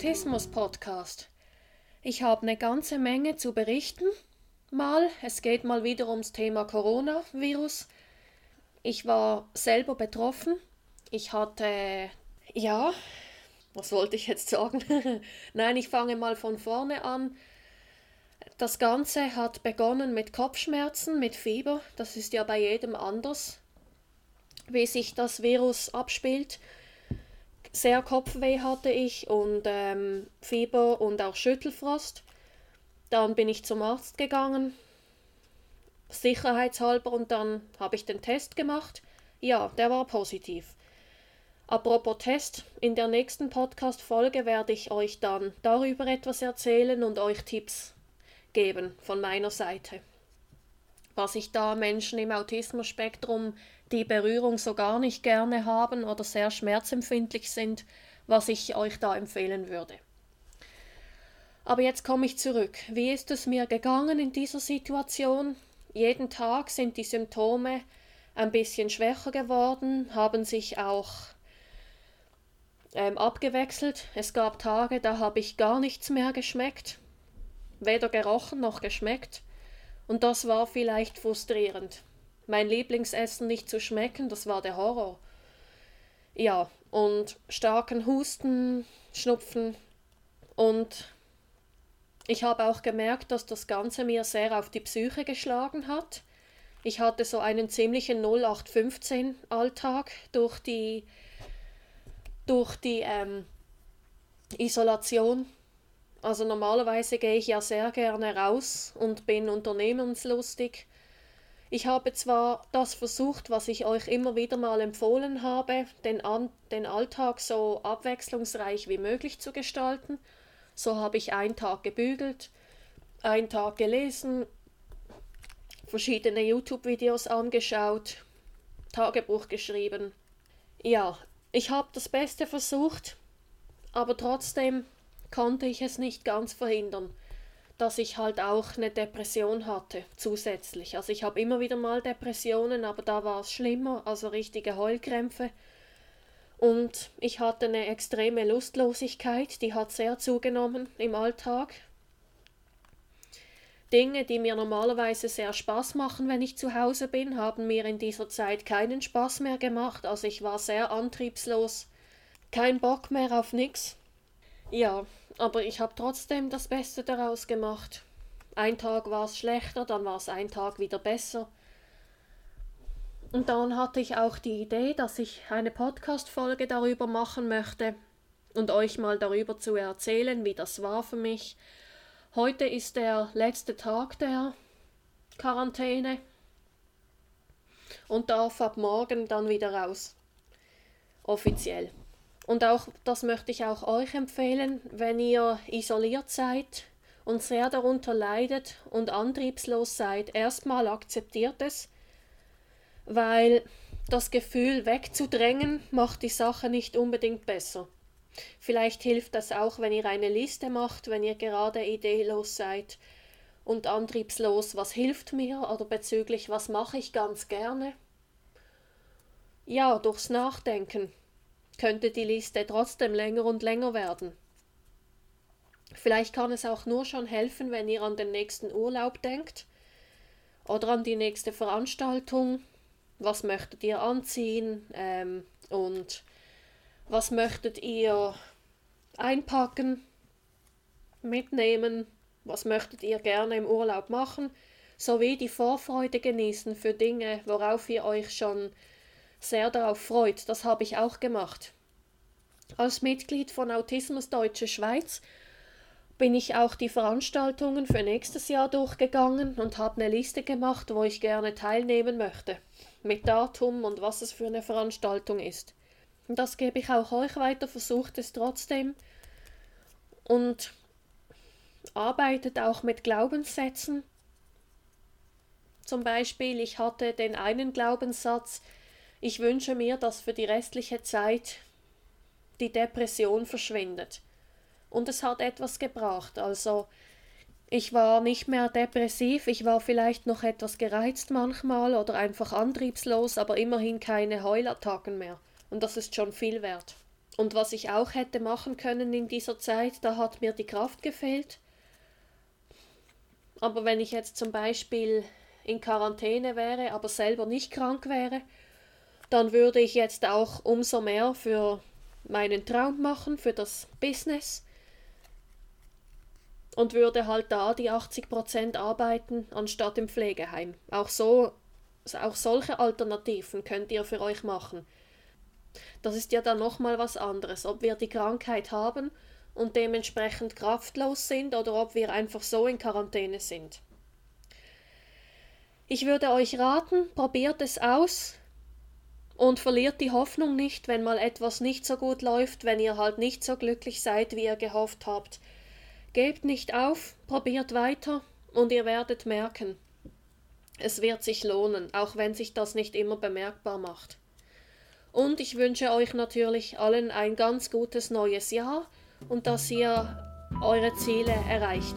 Autismus-Podcast. Ich habe eine ganze Menge zu berichten. Mal, es geht mal wieder ums Thema Coronavirus. Ich war selber betroffen. Ich hatte, ja, was wollte ich jetzt sagen? Nein, ich fange mal von vorne an. Das Ganze hat begonnen mit Kopfschmerzen, mit Fieber. Das ist ja bei jedem anders, wie sich das Virus abspielt. Sehr Kopfweh hatte ich und ähm, Fieber und auch Schüttelfrost. Dann bin ich zum Arzt gegangen, sicherheitshalber, und dann habe ich den Test gemacht. Ja, der war positiv. Apropos Test, in der nächsten Podcast-Folge werde ich euch dann darüber etwas erzählen und euch Tipps geben von meiner Seite. Was ich da Menschen im Autismus-Spektrum, die Berührung so gar nicht gerne haben oder sehr schmerzempfindlich sind, was ich euch da empfehlen würde. Aber jetzt komme ich zurück. Wie ist es mir gegangen in dieser Situation? Jeden Tag sind die Symptome ein bisschen schwächer geworden, haben sich auch ähm, abgewechselt. Es gab Tage, da habe ich gar nichts mehr geschmeckt, weder gerochen noch geschmeckt. Und das war vielleicht frustrierend. Mein Lieblingsessen nicht zu schmecken, das war der Horror. Ja, und starken Husten, Schnupfen und ich habe auch gemerkt, dass das Ganze mir sehr auf die Psyche geschlagen hat. Ich hatte so einen ziemlichen 0815 Alltag durch die durch die ähm, Isolation. Also normalerweise gehe ich ja sehr gerne raus und bin unternehmenslustig. Ich habe zwar das versucht, was ich euch immer wieder mal empfohlen habe, den, An den Alltag so abwechslungsreich wie möglich zu gestalten. So habe ich einen Tag gebügelt, einen Tag gelesen, verschiedene YouTube-Videos angeschaut, Tagebuch geschrieben. Ja, ich habe das Beste versucht, aber trotzdem konnte ich es nicht ganz verhindern, dass ich halt auch eine Depression hatte zusätzlich. Also ich habe immer wieder mal Depressionen, aber da war es schlimmer, also richtige Heulkrämpfe. Und ich hatte eine extreme Lustlosigkeit, die hat sehr zugenommen im Alltag. Dinge, die mir normalerweise sehr Spaß machen, wenn ich zu Hause bin, haben mir in dieser Zeit keinen Spaß mehr gemacht. Also ich war sehr antriebslos, kein Bock mehr auf nichts. Ja, aber ich habe trotzdem das Beste daraus gemacht. Ein Tag war es schlechter, dann war es ein Tag wieder besser. Und dann hatte ich auch die Idee, dass ich eine Podcast-Folge darüber machen möchte und euch mal darüber zu erzählen, wie das war für mich, Heute ist der letzte Tag der Quarantäne und darf ab morgen dann wieder raus. Offiziell. Und auch das möchte ich auch euch empfehlen, wenn ihr isoliert seid und sehr darunter leidet und antriebslos seid. Erstmal akzeptiert es, weil das Gefühl wegzudrängen macht die Sache nicht unbedingt besser. Vielleicht hilft das auch, wenn ihr eine Liste macht, wenn ihr gerade ideelos seid und antriebslos, was hilft mir oder bezüglich, was mache ich ganz gerne. Ja, durchs Nachdenken könnte die Liste trotzdem länger und länger werden. Vielleicht kann es auch nur schon helfen, wenn ihr an den nächsten Urlaub denkt oder an die nächste Veranstaltung. Was möchtet ihr anziehen? Ähm, und was möchtet ihr einpacken, mitnehmen? Was möchtet ihr gerne im Urlaub machen? Sowie die Vorfreude genießen für Dinge, worauf ihr euch schon sehr darauf freut. Das habe ich auch gemacht. Als Mitglied von Autismus Deutsche Schweiz bin ich auch die Veranstaltungen für nächstes Jahr durchgegangen und habe eine Liste gemacht, wo ich gerne teilnehmen möchte. Mit Datum und was es für eine Veranstaltung ist. Das gebe ich auch euch weiter, versucht es trotzdem. Und arbeitet auch mit Glaubenssätzen. Zum Beispiel, ich hatte den einen Glaubenssatz, ich wünsche mir, dass für die restliche Zeit die Depression verschwindet. Und es hat etwas gebracht. Also ich war nicht mehr depressiv, ich war vielleicht noch etwas gereizt manchmal oder einfach antriebslos, aber immerhin keine Heulattacken mehr. Und das ist schon viel wert. Und was ich auch hätte machen können in dieser Zeit, da hat mir die Kraft gefehlt. Aber wenn ich jetzt zum Beispiel in Quarantäne wäre, aber selber nicht krank wäre, dann würde ich jetzt auch umso mehr für meinen Traum machen, für das Business und würde halt da die 80% arbeiten anstatt im Pflegeheim. Auch so, auch solche Alternativen könnt ihr für euch machen. Das ist ja dann nochmal was anderes, ob wir die Krankheit haben und dementsprechend kraftlos sind oder ob wir einfach so in Quarantäne sind. Ich würde euch raten, probiert es aus und verliert die Hoffnung nicht, wenn mal etwas nicht so gut läuft, wenn ihr halt nicht so glücklich seid, wie ihr gehofft habt. Gebt nicht auf, probiert weiter und ihr werdet merken, es wird sich lohnen, auch wenn sich das nicht immer bemerkbar macht. Und ich wünsche euch natürlich allen ein ganz gutes neues Jahr und dass ihr eure Ziele erreicht.